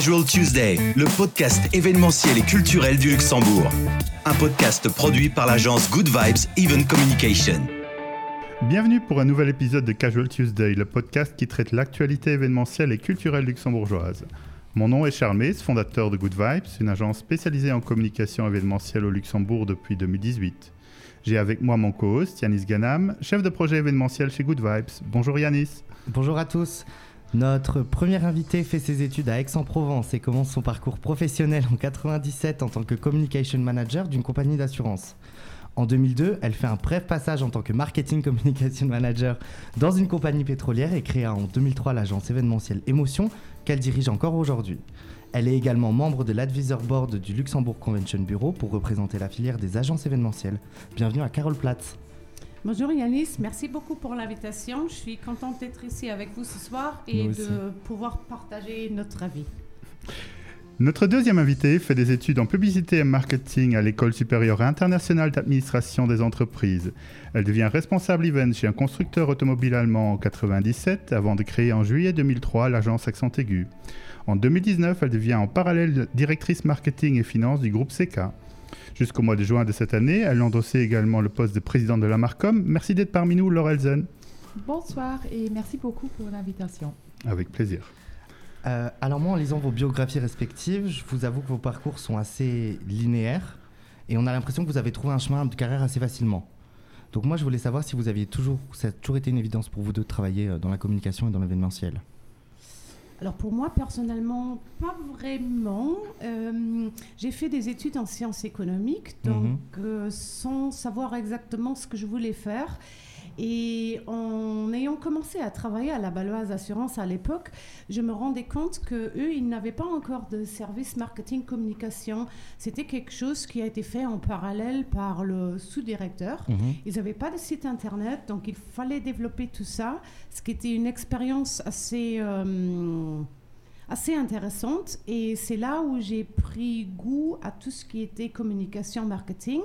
Casual Tuesday, le podcast événementiel et culturel du Luxembourg. Un podcast produit par l'agence Good Vibes Event Communication. Bienvenue pour un nouvel épisode de Casual Tuesday, le podcast qui traite l'actualité événementielle et culturelle luxembourgeoise. Mon nom est Charles fondateur de Good Vibes, une agence spécialisée en communication événementielle au Luxembourg depuis 2018. J'ai avec moi mon co-host Yanis Ganam, chef de projet événementiel chez Good Vibes. Bonjour Yanis. Bonjour à tous. Notre premier invité fait ses études à Aix-en-Provence et commence son parcours professionnel en 97 en tant que communication manager d'une compagnie d'assurance. En 2002, elle fait un bref passage en tant que marketing communication manager dans une compagnie pétrolière et créa en 2003 l'agence événementielle Émotion qu'elle dirige encore aujourd'hui. Elle est également membre de l'Advisor Board du Luxembourg Convention Bureau pour représenter la filière des agences événementielles. Bienvenue à Carole Platz. Bonjour Yanis, merci beaucoup pour l'invitation. Je suis contente d'être ici avec vous ce soir et de pouvoir partager notre avis. Notre deuxième invité fait des études en publicité et marketing à l'École supérieure internationale d'administration des entreprises. Elle devient responsable event chez un constructeur automobile allemand en 1997 avant de créer en juillet 2003 l'agence Accent Aigu. En 2019, elle devient en parallèle directrice marketing et finance du groupe CK. Jusqu'au mois de juin de cette année, elle endossait également le poste de présidente de la Marcom. Merci d'être parmi nous, Laurel Bonsoir et merci beaucoup pour l'invitation. Avec plaisir. Euh, alors moi, en lisant vos biographies respectives, je vous avoue que vos parcours sont assez linéaires et on a l'impression que vous avez trouvé un chemin de carrière assez facilement. Donc moi, je voulais savoir si vous aviez toujours, ça a toujours été une évidence pour vous de travailler euh, dans la communication et dans l'événementiel. Alors pour moi personnellement, pas vraiment. Euh, j'ai fait des études en sciences économiques, donc mhm. euh, sans savoir exactement ce que je voulais faire. Et en ayant commencé à travailler à la Baloise Assurance à l'époque, je me rendais compte que eux, ils n'avaient pas encore de service marketing communication. C'était quelque chose qui a été fait en parallèle par le sous-directeur. Mhm. Ils n'avaient pas de site internet, donc il fallait développer tout ça, ce qui était une expérience assez euh, assez intéressante et c'est là où j'ai pris goût à tout ce qui était communication marketing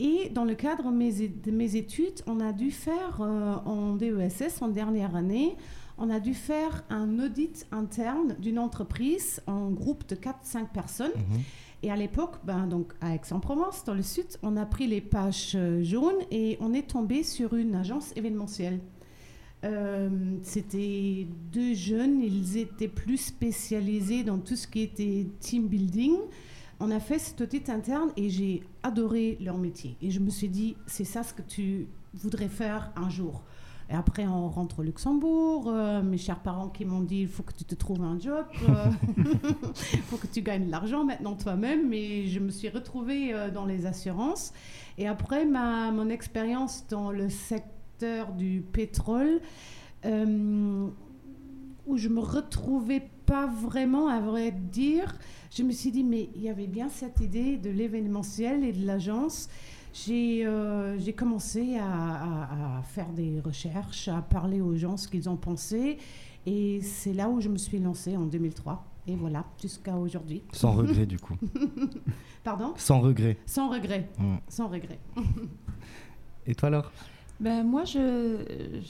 et dans le cadre de mes études, on a dû faire euh, en DESS, en dernière année, on a dû faire un audit interne d'une entreprise en groupe de 4-5 personnes. Mhm. Et à l'époque, ben, donc à Aix-en-Provence, dans le sud, on a pris les pages euh, jaunes et on est tombé sur une agence événementielle. Euh, c'était deux jeunes, ils étaient plus spécialisés dans tout ce qui était team building on a fait cet audit interne et j'ai adoré leur métier. Et je me suis dit, c'est ça ce que tu voudrais faire un jour. Et après, on rentre au Luxembourg. Euh, mes chers parents qui m'ont dit il faut que tu te trouves un job, il euh, faut que tu gagnes de l'argent maintenant toi-même. Mais je me suis retrouvée euh, dans les assurances. Et après, ma, mon expérience dans le secteur du pétrole, où je me retrouvais pas vraiment, à vrai dire, je me suis dit, mais il y avait bien cette idée de l'événementiel et de l'agence. J'ai euh, commencé à, faire des recherches, à parler aux gens ce qu'ils ont pensé. Et c'est là où je me suis lancée en 2003. Et voilà, jusqu'à aujourd'hui. Sans regret, du coup. Pardon? Sans regret. Sans regret. Sans regret. et toi, alors ben, moi, je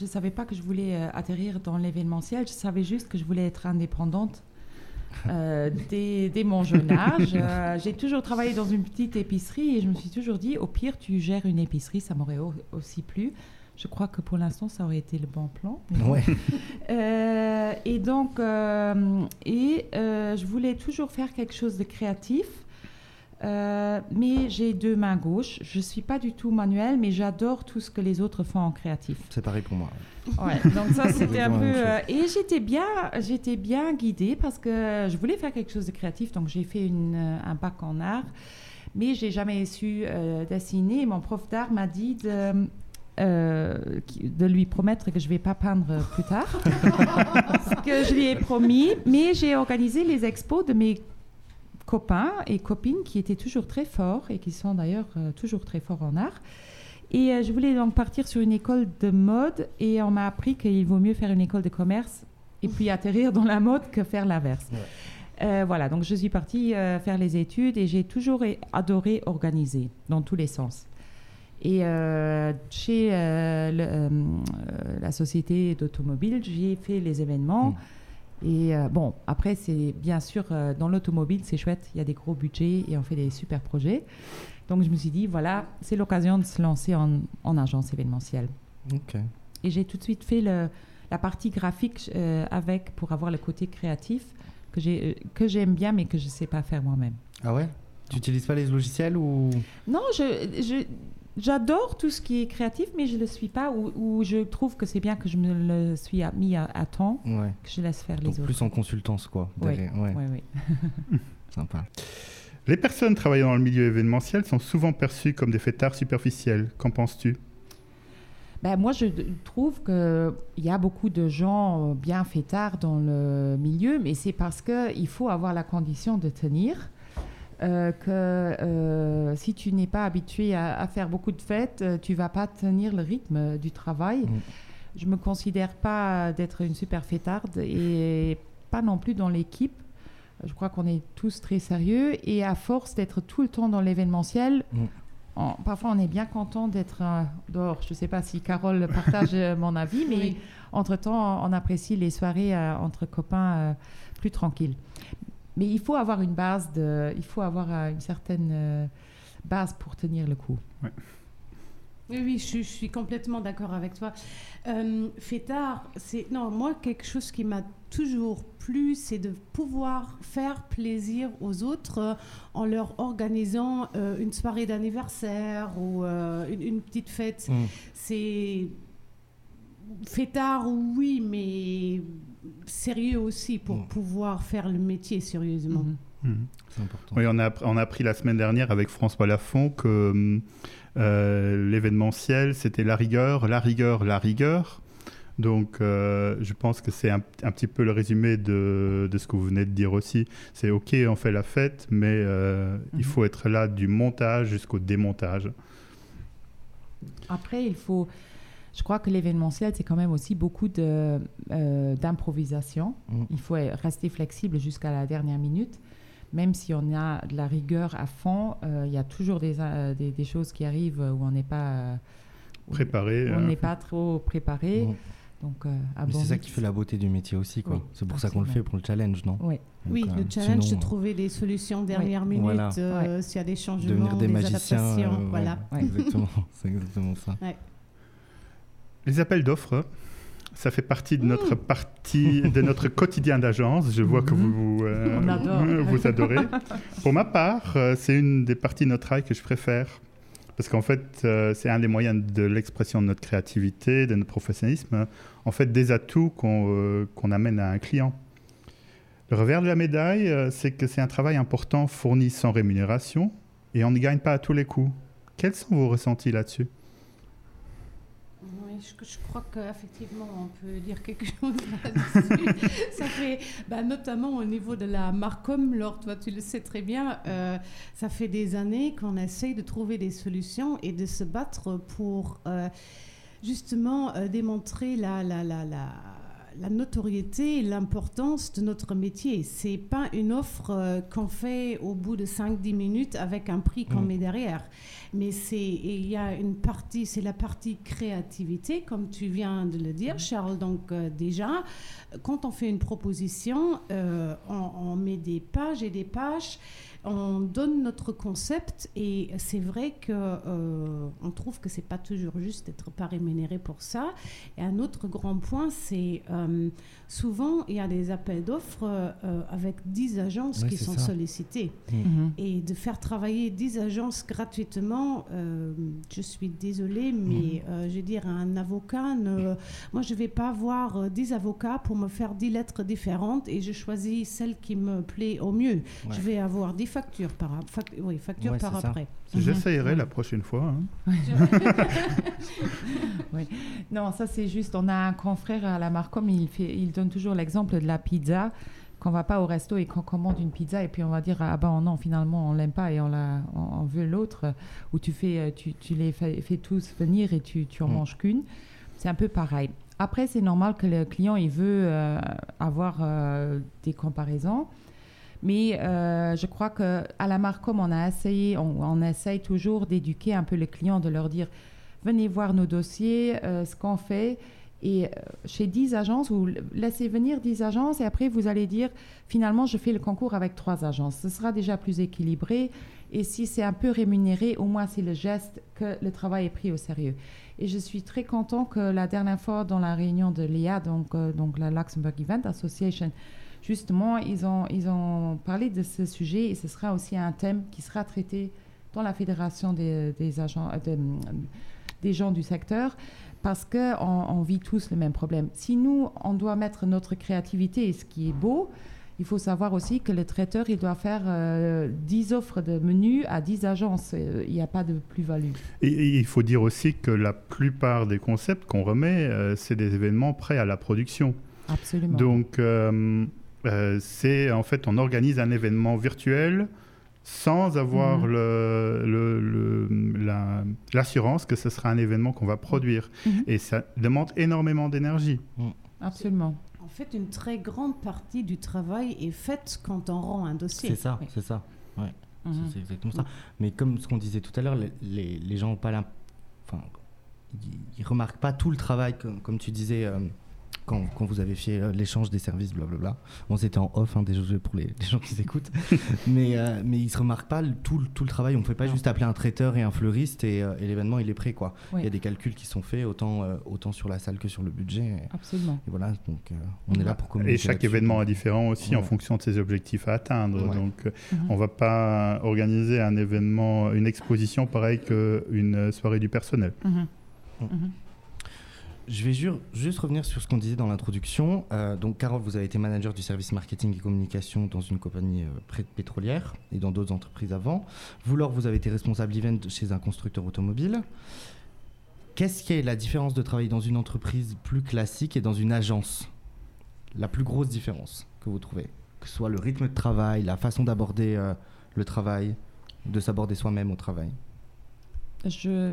ne savais pas que je voulais euh, atterrir dans l'événementiel. Je savais juste que je voulais être indépendante. Euh, dès, mon jeune âge. Euh, j'ai toujours travaillé dans une petite épicerie et je me suis toujours dit, au pire, tu gères une épicerie, ça m'aurait aussi plu. Je crois que pour l'instant, ça aurait été le bon plan. Ouais. et donc, et je voulais toujours faire quelque chose de créatif. Euh, mais j'ai deux mains gauches. Je ne suis pas du tout manuelle, mais j'adore tout ce que les autres font en créatif. C'est pareil pour moi. Ouais, donc ça, c'était un peu... Euh, et j'étais bien, j'étais bien guidée parce que je voulais faire quelque chose de créatif. Donc j'ai fait une, euh, un bac en art, mais j'ai jamais su dessiner. Mon prof d'art m'a dit de... de lui promettre que je vais pas peindre plus tard, ce que je lui ai promis, mais j'ai organisé les expos de mes copains et copines qui étaient toujours très forts et qui sont d'ailleurs euh, toujours très forts en art. Et euh, je voulais donc partir sur une école de mode et on m'a appris qu'il vaut mieux faire une école de commerce et puis atterrir dans la mode que faire l'inverse. Euh, voilà, donc je suis partie faire les études et j'ai toujours adoré organiser dans tous les sens. Et chez la société d'automobile, j'ai fait les événements. Mmh. Et euh, bon, après, c'est bien sûr, euh, dans l'automobile, c'est chouette, il y a des gros budgets et on fait des super projets. Donc je me suis dit, voilà, c'est l'occasion de se lancer en, en agence événementielle. Ok. Et j'ai tout de suite fait le, la partie graphique euh, avec pour avoir le côté créatif que j'ai que j'aime bien mais que je sais pas faire moi-même. Ah ouais? Tu n'utilises pas les logiciels ou? Non, je, je j'adore tout ce qui est créatif, mais je ne le suis pas, ou, ou je trouve que c'est bien que je me le suis à- mis à, à temps, Ouais. que je laisse faire les Donc autres. plus en consultance, quoi. Oui. Ouais, oui. sympa. Les personnes travaillant dans le milieu événementiel sont souvent perçues comme des fêtards superficiels. Qu'en penses-tu? Ben, moi, je trouve qu'il y a beaucoup de gens euh, bien fêtards dans le milieu, mais c'est parce qu'il faut avoir la condition de tenir. Euh, que euh, si tu n'es pas habitué à, à faire beaucoup de fêtes, euh, tu vas pas tenir le rythme du travail. Mm. Je me considère pas d'être une super fêtarde et pas non plus dans l'équipe. Je crois qu'on est tous très sérieux et à force d'être tout le temps dans l'événementiel, Mm. on- parfois on est bien content d'être euh, dehors. Je ne sais pas si Carole partage euh, mon avis, mais Oui. entre-temps, on apprécie les soirées euh, entre copains euh, plus tranquilles. Mais il faut avoir une base, de, il faut avoir euh, une certaine euh, base pour tenir le coup. Oui, oui, je, suis- je suis complètement d'accord avec toi. Euh, fêtard, c'est non moi quelque chose qui m'a toujours plu, c'est de pouvoir faire plaisir aux autres euh, en leur organisant euh, une soirée d'anniversaire ou euh, une, une petite fête. Mm. C'est fêtard, oui, mais sérieux aussi pour Mm. pouvoir faire le métier sérieusement. Mhm. Mhm. C'est important. Oui, on a, on a appris la semaine dernière avec François Lafont que hum, euh, l'événementiel, c'était la rigueur, la rigueur, la rigueur. Donc, euh, je pense que c'est un, un petit peu le résumé de, de ce que vous venez de dire aussi. C'est OK, on fait la fête, mais euh, il Mhm. faut être là du montage jusqu'au démontage. Après, il faut. Je crois que l'événementiel, c'est quand même aussi beaucoup de, euh, d'improvisation. Mm. Il faut rester flexible jusqu'à la dernière minute. Même si on a de la rigueur à fond, euh, il y a toujours des, euh, des, des choses qui arrivent où on n'est pas, euh, Préparé. on n'est pas trop préparé. Mm. Donc, euh, à Mais bon c'est ça qui fait la beauté du métier aussi, quoi. Oui, c'est pour ça qu'on le fait, pour le challenge, non Oui. Donc, Oui, euh, le challenge, sinon, c'est trouver des solutions dernière minute, Voilà. euh, s'il y a des changements, devenir des, des, magiciens. adaptations. euh, voilà. Ouais. Exactement, c'est exactement ça. Les appels d'offres, ça fait partie de notre partie, de notre quotidien d'agence. Je vois que vous, euh, On adore. vous adorez. Pour ma part, euh, c'est une des parties de notre travail que je préfère. Parce qu'en fait, euh, c'est un des moyens de l'expression de notre créativité, de notre professionnalisme. En fait, des atouts qu'on euh, amène à un client. Le revers de la médaille, euh, c'est que c'est un travail important fourni sans rémunération et on ne gagne pas à tous les coups. Quels sont vos ressentis là-dessus? Je, je crois qu'effectivement, on peut dire quelque chose là-dessus. ça fait, bah, notamment au niveau de la Marcom, Laure, toi tu le sais très bien, euh, ça fait des années qu'on essaye de trouver des solutions et de se battre pour euh, justement euh, démontrer la, la, la, la, la notoriété et l'importance de notre métier. C'est pas une offre euh, qu'on fait au bout de 5-10 minutes avec un prix qu'on Mm. met derrière. Mais c'est il y a une partie, c'est la partie créativité, comme tu viens de le dire, Charles. Donc euh, déjà, quand on fait une proposition, euh, on, on met des pages et des pages, on donne notre concept et c'est vrai que euh, on trouve que c'est pas toujours juste d'être pas rémunéré pour ça. Et un autre grand point, c'est euh, souvent il y a des appels d'offres euh, avec 10 agences Ouais, qui sont ça. sollicitées. Mhm. Et de faire travailler 10 agences gratuitement, euh, je suis désolée, mais euh, je veux dire, un avocat, ne- moi je ne vais pas voir euh, 10 avocats pour me faire 10 lettres différentes et je choisis celle qui me plaît au mieux. Je vais avoir 10 factures par, fac- oui, factures Ouais, par c'est ça. après. J'essayerai Mhm. la prochaine fois. hein. Non, ça c'est juste. On a un confrère à la Marcom, il, fait, il donne toujours l'exemple de la pizza. Qu'on va pas au resto et qu'on commande une pizza et puis on va dire ah ben non finalement on l'aime pas et on la on, on veut l'autre où tu fais euh, tu, tu les fais, fais tous venir et tu tu en Mm. manges qu'une c'est un peu pareil après c'est normal que le client il veut euh, avoir euh, des comparaisons mais euh, je crois que à la Marcom on a essayé on, essaye toujours d'éduquer un peu les clients de leur dire venez voir nos dossiers, euh, ce qu'on fait. Et euh, chez 10 agences, vous laissez venir 10 agences et après vous allez dire finalement je fais le concours avec 3 agences. Ce sera déjà plus équilibré et si c'est un peu rémunéré, au moins c'est le geste que le travail est pris au sérieux. Et je suis très content que la dernière fois dans la réunion de l'IA, donc, donc la Luxembourg Event Association, justement, ils ont, ils ont parlé de ce sujet et ce sera aussi un thème qui sera traité dans la fédération des, des agents, euh, des gens du secteur parce qu'on on vit tous le même problème. Si nous, on doit mettre notre créativité, ce qui est beau, il faut savoir aussi que le traiteur, il doit faire 10 euh, offres de menus à 10 agences. Euh, il n'y a pas de plus-value. Et, il faut dire aussi que la plupart des concepts qu'on remet, euh, c'est des événements prêts à la production. Absolument. Donc, c'est en fait, on organise un événement virtuel sans avoir mhm. l'assurance que ce sera un événement qu'on va produire. Mhm. Et ça demande énormément d'énergie. Mm. Absolument. En fait, une très grande partie du travail est faite quand on rend un dossier. C'est ça, c'est ça. Ouais. Mhm. C'est exactement ça. Mais comme ce qu'on disait tout à l'heure, les, les, gens n'ont pas Enfin, ils, remarquent pas tout le travail, comme, comme tu disais. Euh, quand, quand, vous avez fait euh, l'échange des services, blablabla. Bon, c'était en off, hein, déjà pour les, les, gens qui écoutent. mais, euh, mais ils ne se remarquent pas tout, tout le travail. On ne fait pas juste appeler un traiteur et un fleuriste et, euh, et l'événement, il est prêt. Quoi. Il y a des calculs qui sont faits, autant, autant sur la salle que sur le budget. Absolument. Et voilà, donc on est là pour communiquer. Et chaque événement est différent aussi en fonction de ses objectifs à atteindre. Donc mhm. on ne va pas organiser un événement, une exposition pareille qu'une soirée du personnel. Mhm. Mhm. Je vais juste revenir sur ce qu'on disait dans l'introduction. Euh, donc, Carole, vous avez été manager du service marketing et communication dans une compagnie euh, pétrolière et dans d'autres entreprises avant. Vous, Laure, vous avez été responsable event chez un constructeur automobile. Qu'est-ce qui est la différence de travailler dans une entreprise plus classique et dans une agence? La plus grosse différence que vous trouvez Que ce soit le rythme de travail, la façon d'aborder euh, le travail, de s'aborder soi-même au travail? Je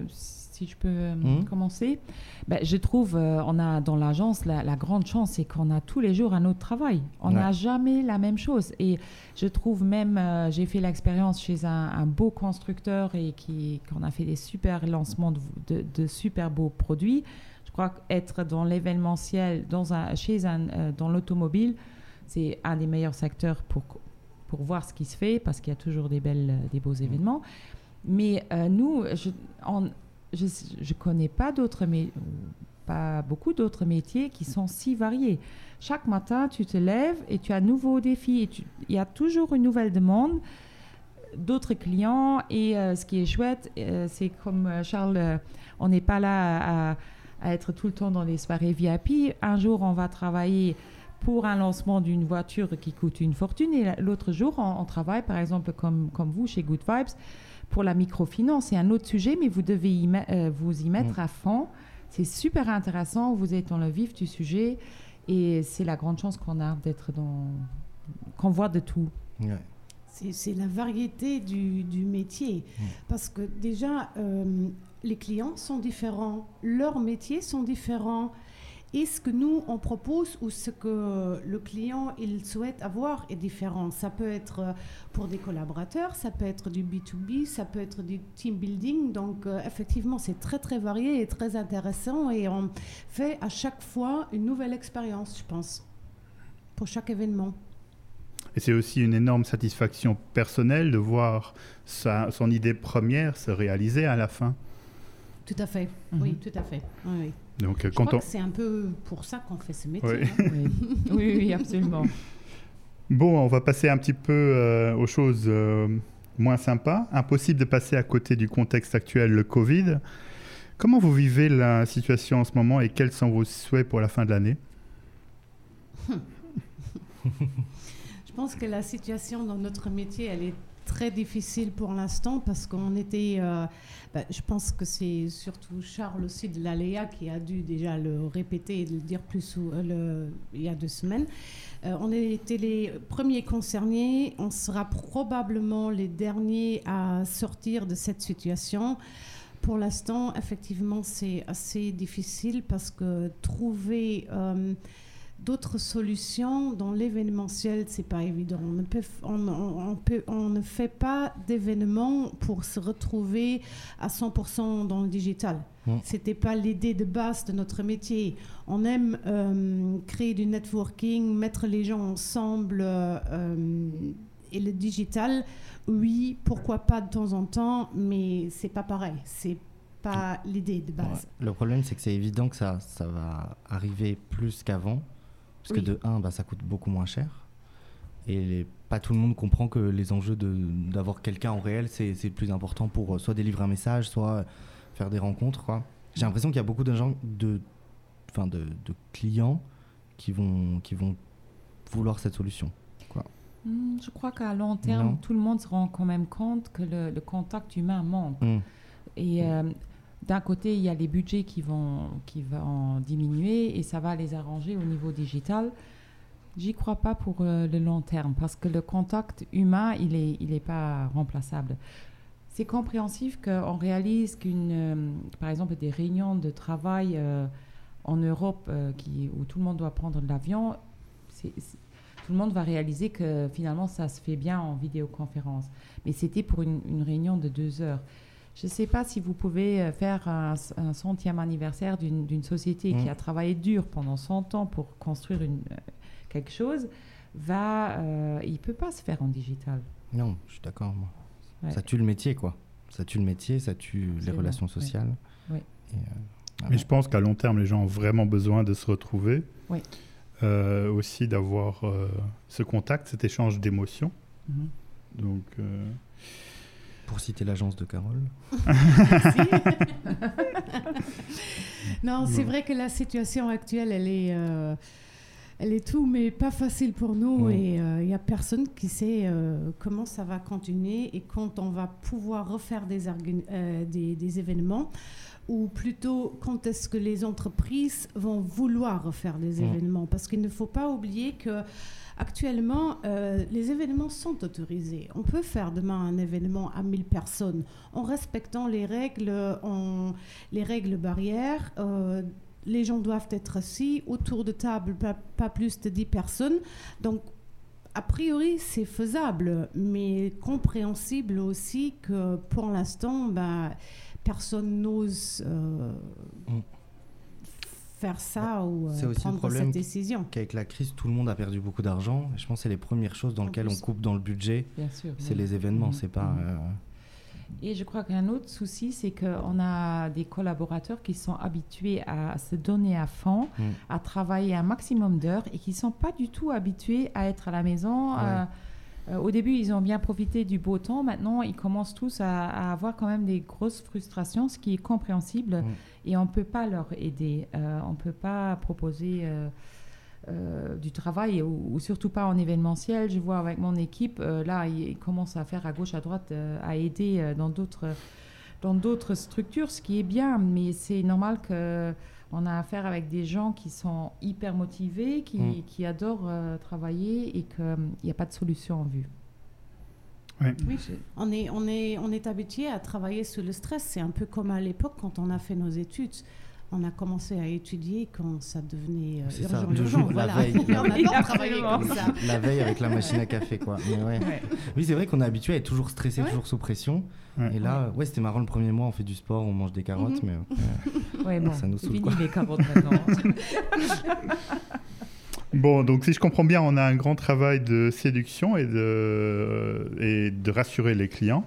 si je peux euh, mmh. commencer. Ben, je trouve, euh, on a dans l'agence, la, grande chance, c'est qu'on a tous les jours un autre travail. On n'a jamais la même chose. Et je trouve même, euh, j'ai fait l'expérience chez un, beau constructeur et qui, qu'on a fait des super lancements de, de, super beaux produits. Je crois qu'être dans l'événementiel, dans un, chez un, dans l'automobile, c'est un des meilleurs secteurs pour, pour voir ce qui se fait parce qu'il y a toujours des, belles, des beaux mmh. événements. Mais nous, je, on, je ne connais pas d'autres, mais pas beaucoup d'autres métiers qui sont si variés. Chaque matin, tu te lèves et tu as un nouveau défi. Il y a toujours une nouvelle demande d'autres clients. Et euh, ce qui est chouette, euh, c'est comme euh, Charles, on n'est pas là à, être tout le temps dans les soirées VIP. Un jour, on va travailler pour un lancement d'une voiture qui coûte une fortune et l'autre jour, on, on, travaille, par exemple, comme, comme vous chez Good Vibes pour la microfinance, c'est un autre sujet, mais vous devez y euh, vous y mettre mm. à fond. C'est super intéressant, vous êtes dans le vif du sujet et c'est la grande chance qu'on a d'être dans. qu'on voit de tout. C'est la variété du, du métier. Mm. Parce que déjà, euh, les clients sont différents, leurs métiers sont différents et ce que nous on propose ou ce que le client il souhaite avoir est différent. Ça peut être euh, pour des collaborateurs, ça peut être du B2B, ça peut être du team building. Donc euh, effectivement c'est très très varié et très intéressant et on fait à chaque fois une nouvelle expérience, je pense, pour chaque événement. Et c'est aussi une énorme satisfaction personnelle de voir sa, son idée première se réaliser à la fin. Tout à fait, oui, mhm. tout à fait. Oui. Donc, Je crois que c'est un peu pour ça qu'on fait ce métier. Oui. Hein. oui. oui, absolument. Bon, on va passer un petit peu euh, aux choses euh, moins sympas. Impossible de passer à côté du contexte actuel, le Covid. Comment vous vivez la situation en ce moment et quels sont vos souhaits pour la fin de l'année? Je pense que la situation dans notre métier, elle est très difficile pour l'instant parce qu'on était, euh, bah, je pense que c'est surtout Charles aussi de l'Aléa qui a dû déjà le répéter et le dire plus euh, il y a deux semaines. Euh, on était les premiers concernés, on sera probablement les derniers à sortir de cette situation. Pour l'instant, effectivement, c'est assez difficile parce que trouver d'autres solutions dans l'événementiel, c'est pas évident. On ne, peut, on, peut, on ne fait pas d'événements pour se retrouver à 100% dans le digital. Ce C'était pas l'idée de base de notre métier. On aime euh, créer du networking, mettre les gens ensemble euh, et le digital. Oui, pourquoi pas de temps en temps, mais c'est pas pareil. C'est pas l'idée de base. Le problème, c'est que c'est évident que ça, ça va arriver plus qu'avant. Parce que de 1, bah, ça coûte beaucoup moins cher. Et pas tout le monde comprend que les enjeux d'avoir quelqu'un en réel, c'est le plus important pour euh, soit délivrer un message, soit faire des rencontres. J'ai l'impression qu'il y a beaucoup de gens, de, enfin de, de, clients qui vont, qui vont vouloir cette solution. Quoi. Hmm, je crois qu'à long terme, tout le monde se rend quand même compte que le, contact humain manque. Hmm. Et euh, d'un côté, il y a les budgets qui vont, qui vont diminuer et ça va les arranger au niveau digital. J'y crois pas pour euh, le long terme parce que le contact humain, il n'est il est pas remplaçable. C'est compréhensif qu'on réalise qu'une, euh, par exemple, des réunions de travail euh, en Europe où tout le monde doit prendre l'avion, tout le monde va réaliser que finalement ça se fait bien en vidéoconférence. Mais c'était pour une réunion de deux heures. Je ne sais pas si vous pouvez euh, faire un, centième anniversaire d'une société qui mm. a travaillé dur pendant 100 ans pour construire une, euh, quelque chose. Va, euh, il ne peut pas se faire en digital. Non, je suis d'accord. Ça tue le métier, quoi. Ça tue le métier, ça tue les relations sociales. Oui. Mais je pense qu'à long terme, les gens ont vraiment besoin de se retrouver. Oui. aussi d'avoir ce contact, cet échange d'émotions. Mm-hmm. Donc pour citer l'agence de Carole. non, c'est vrai que la situation actuelle, elle est, euh, elle est tout, mais pas facile pour nous. Et il euh, n'y a personne qui sait euh, comment ça va continuer et quand on va pouvoir refaire des, des, des, événements. Ou plutôt, quand est-ce que les entreprises vont vouloir refaire des événements Parce qu'il ne faut pas oublier que Actuellement, euh, les événements sont autorisés. On peut faire demain un événement à 1000 personnes en respectant les règles, les règles barrières. Euh, les gens doivent être assis autour de table, pas, plus de 10 personnes. Donc, a priori, c'est faisable, mais compréhensible aussi que pour l'instant, bah, personne n'ose. Euh, mm faire ça ou euh, prendre cette décision. Qu'avec la crise, tout le monde a perdu beaucoup d'argent. Je pense que c'est les premières choses dans lesquelles on coupe dans le budget. C'est les événements, mhm. c'est pas. Mhm. Euh, Et je crois qu'un autre souci, c'est qu'on a des collaborateurs qui sont habitués à se donner à fond, mhm. à travailler un maximum d'heures et qui ne sont pas du tout habitués à être à la maison. Euh, au début, ils ont bien profité du beau temps. Maintenant, ils commencent tous à, avoir quand même des grosses frustrations, ce qui est compréhensible. Et on ne peut pas leur aider. Euh, on ne peut pas proposer euh, du travail, ou, surtout pas en événementiel. Je vois avec mon équipe, là, ils, commencent à faire à gauche, à droite, à aider dans d'autres dans d'autres structures, ce qui est bien, mais c'est normal que on a affaire avec des gens qui sont hyper motivés, qui, mm. qui adorent euh, travailler et qu'il n'y a pas de solution en vue. Oui, on est, on, est, on est habitué à travailler sous le stress. C'est un peu comme à l'époque quand on a fait nos études. On a commencé à étudier quand ça devenait euh, urgent, La veille, La veille. avec la machine à café, quoi. Oui, c'est vrai qu'on est habitué à être toujours stressé, toujours sous pression. Et là, ouais, c'était marrant le premier mois, on fait du sport, on mange des carottes, mhm. mais bon, ça nous saoule. Bon, donc si je comprends bien, on a un grand travail de séduction et de, et de rassurer les clients.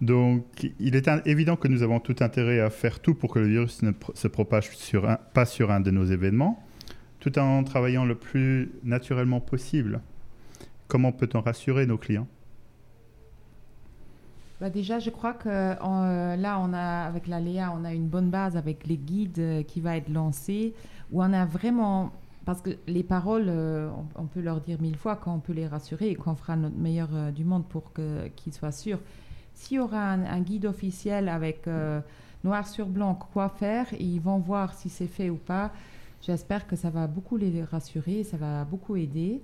Donc, il est évident que nous avons tout intérêt à faire tout pour que le virus ne se propage sur pas sur un de nos événements, tout en travaillant le plus naturellement possible. Comment peut-on rassurer nos clients? Bah déjà, je crois que euh, là, on a, avec la Léa, on a une bonne base avec les guides euh, qui va être lancés, où on a vraiment parce que les paroles, euh, on, peut leur dire mille fois qu'on peut les rassurer et qu'on fera notre meilleur du monde pour qu'ils soient sûrs. S'il y aura un, guide officiel avec noir sur blanc quoi faire, ils vont voir si c'est fait ou pas. J'espère que ça va beaucoup les rassurer, ça va beaucoup aider.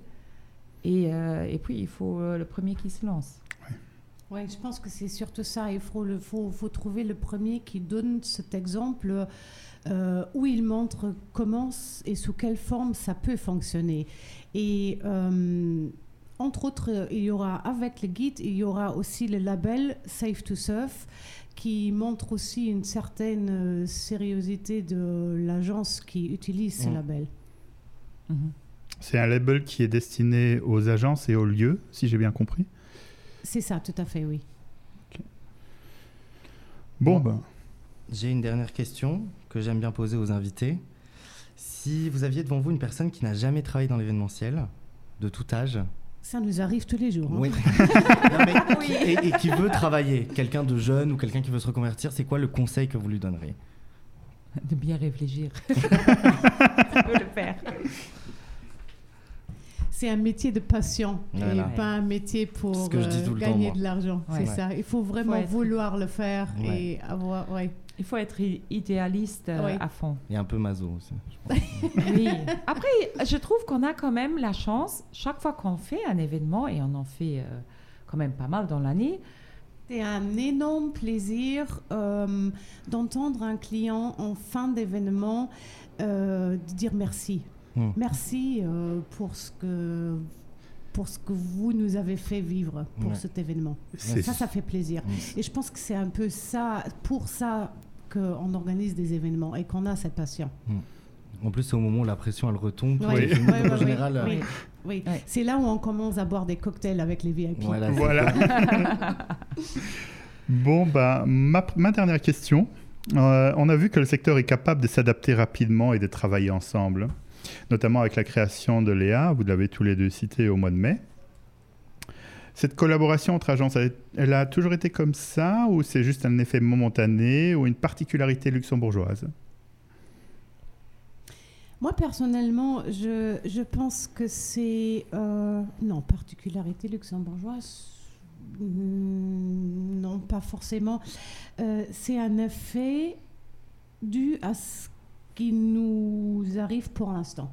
Et, et puis, il faut le premier qui se lance. Oui, je pense que c'est surtout ça. Il faut, le, faut, faut, trouver le premier qui donne cet exemple euh, où il montre comment et sous quelle forme ça peut fonctionner. Et euh, entre autres, il y aura avec le guide, il y aura aussi le label Safe to Surf qui montre aussi une certaine euh, sérieuxité de l'agence qui utilise ce Mm. label. Mhm. C'est un label qui est destiné aux agences et aux lieux, si j'ai bien compris? C'est ça, tout à fait, oui. Bon, Bon. ben, J'ai une dernière question que j'aime bien poser aux invités. Si vous aviez devant vous une personne qui n'a jamais travaillé dans l'événementiel, de tout âge, Ça nous arrive tous les jours. hein. oui. Non, mais qui- et, et qui veut travailler, quelqu'un de jeune ou quelqu'un qui veut se reconvertir, c'est quoi le conseil que vous lui donnerez De bien réfléchir. Ça peut le faire. C'est un métier de passion Voilà. et pas un métier pour Ce que je dis euh, tout le temps, gagner de l'argent. Ouais. C'est ça. Il faut vraiment Faut être- vouloir le faire Ouais. et avoir. Ouais. Il faut être idéaliste euh, à fond. Et un peu maso aussi. Oui. Après, je trouve qu'on a quand même la chance, chaque fois qu'on fait un événement, et on en fait euh, quand même pas mal dans l'année, C'est un énorme plaisir euh, d'entendre un client en fin d'événement euh, dire merci. Hmm. Merci euh, pour ce que pour ce que vous nous avez fait vivre pour Ouais. cet événement. Ça, ça fait plaisir. Mm. Et je pense que c'est un peu ça, pour ça qu'on organise des événements et qu'on a cette passion. En plus, c'est au moment où la pression elle retombe. Oui, oui, en général, oui, euh, oui, oui. Ouais. C'est là où on commence à boire des cocktails avec les VIP. voilà, voilà. bon, ben, ma, ma dernière question. Euh, on a vu que le secteur est capable de s'adapter rapidement et de travailler ensemble, notamment avec la création de Léa, vous l'avez tous les deux cité au mois de mai. Cette collaboration entre agences, elle, a toujours été comme ça ou c'est juste un effet momentané ou une particularité luxembourgeoise? Moi, personnellement, je, pense que c'est... euh, non, particularité luxembourgeoise, mm, non, pas forcément. Euh, c'est un effet dû à ce qui nous arrive pour l'instant.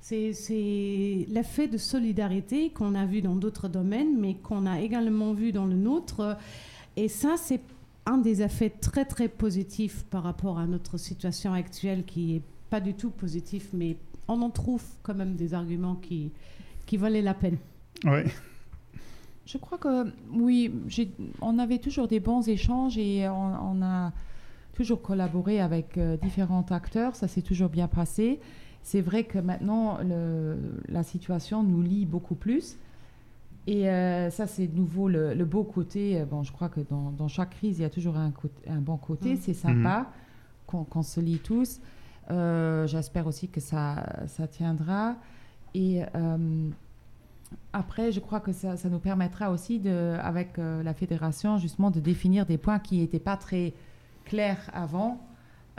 C'est l'effet de solidarité qu'on a vu dans d'autres domaines, mais qu'on a également vu dans le nôtre. Et ça, c'est un des effets très, très positifs par rapport à notre situation actuelle qui est pas du tout positif, mais on en trouve quand même des arguments qui, qui valaient la peine. Oui. Je crois que oui, on avait toujours des bons échanges et on, on a toujours collaboré avec euh, différents acteurs. Ça s'est toujours bien passé. C'est vrai que maintenant, le- la situation nous lie beaucoup plus. Et euh, ça, c'est de nouveau le, le beau côté. Euh, Bon, je crois que dans, dans chaque crise, il y a toujours un, bon côté. Mm. C'est sympa qu'on qu'on se lie tous. Euh, J'espère aussi que ça, ça tiendra. Et après, je crois que ça, ça nous permettra aussi, de, avec la fédération, justement, de définir des points qui n'étaient pas très clairs avant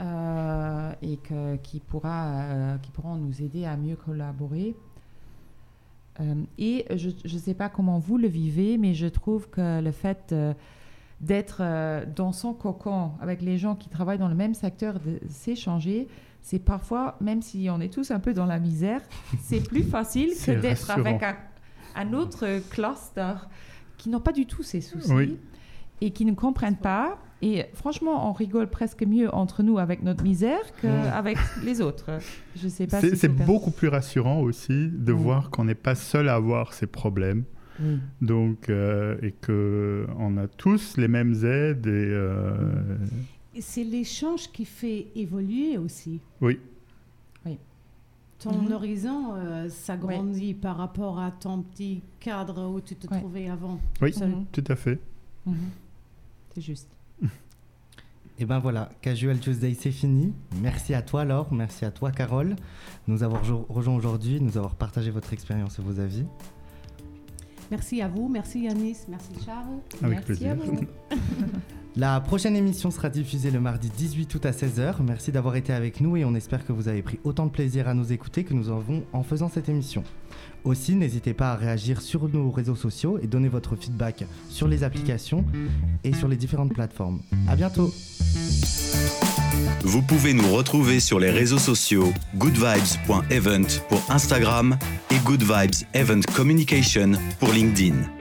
euh, et que, qui, pourra, euh, qui pourront nous aider à mieux collaborer. Euh, et je ne sais pas comment vous le vivez, mais je trouve que le fait d'être dans son cocon avec les gens qui travaillent dans le même secteur, de s'échanger, c'est parfois, même si on est tous un peu dans la misère, c'est plus facile que d'être avec un, un autre cluster qui n'ont pas du tout ces soucis Oui. et qui ne comprennent pas. Et franchement, on rigole presque mieux entre nous avec notre misère qu'avec les autres. Je sais pas. C'est si beaucoup plus rassurant aussi de Oui. voir qu'on n'est pas seul à avoir ces problèmes. Oui. Donc, euh, et que on a tous les mêmes aides et euh, Et c'est l'échange qui fait évoluer aussi. oui, Ton Mhm. horizon euh, s'agrandit par rapport à ton petit cadre où tu te trouvais avant. oui. Mhm. tout à fait. Mhm. C'est juste. Et ben voilà, Casual Tuesday c'est fini. Merci à toi Laure, merci à toi Carole, de nous avoir jo- rejoints aujourd'hui, de nous avoir partagé votre expérience et vos avis. Merci à vous, merci Yanis, merci Charles. Avec Merci plaisir. à vous. La prochaine émission sera diffusée le mardi 18 août à 16h. Merci d'avoir été avec nous et on espère que vous avez pris autant de plaisir à nous écouter que nous avons en faisant cette émission. Aussi, n'hésitez pas à réagir sur nos réseaux sociaux et donner votre feedback sur les applications et sur les différentes plateformes. À bientôt! Vous pouvez nous retrouver sur les réseaux sociaux goodvibes.event pour Instagram Good Vibes Event Communication pour LinkedIn.